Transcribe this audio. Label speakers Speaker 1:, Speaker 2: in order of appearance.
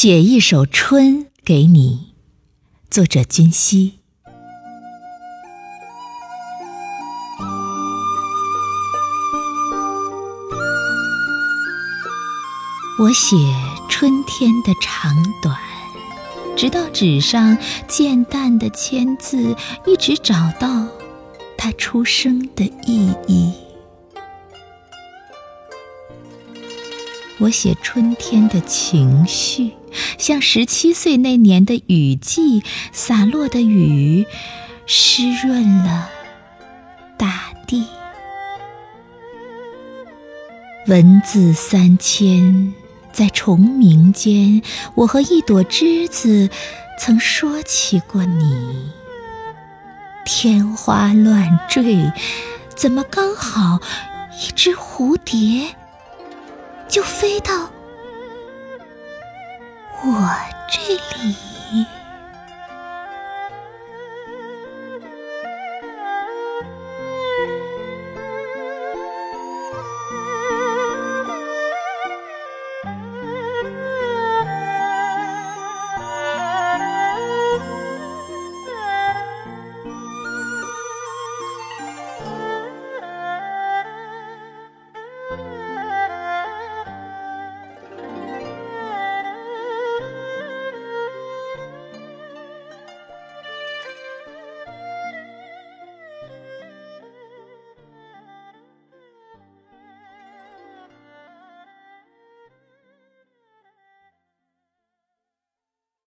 Speaker 1: 写一首春给你，作者君熙。我写春天的长短，直到纸上渐淡的签字，一直找到它出生的意义。我写春天的情绪，像十七岁那年的雨季，洒落的雨湿润了大地。文字三千，在虫鸣间，我和一朵栀子曾说起过你。天花乱坠，怎么刚好一只蝴蝶？就飞到我这里。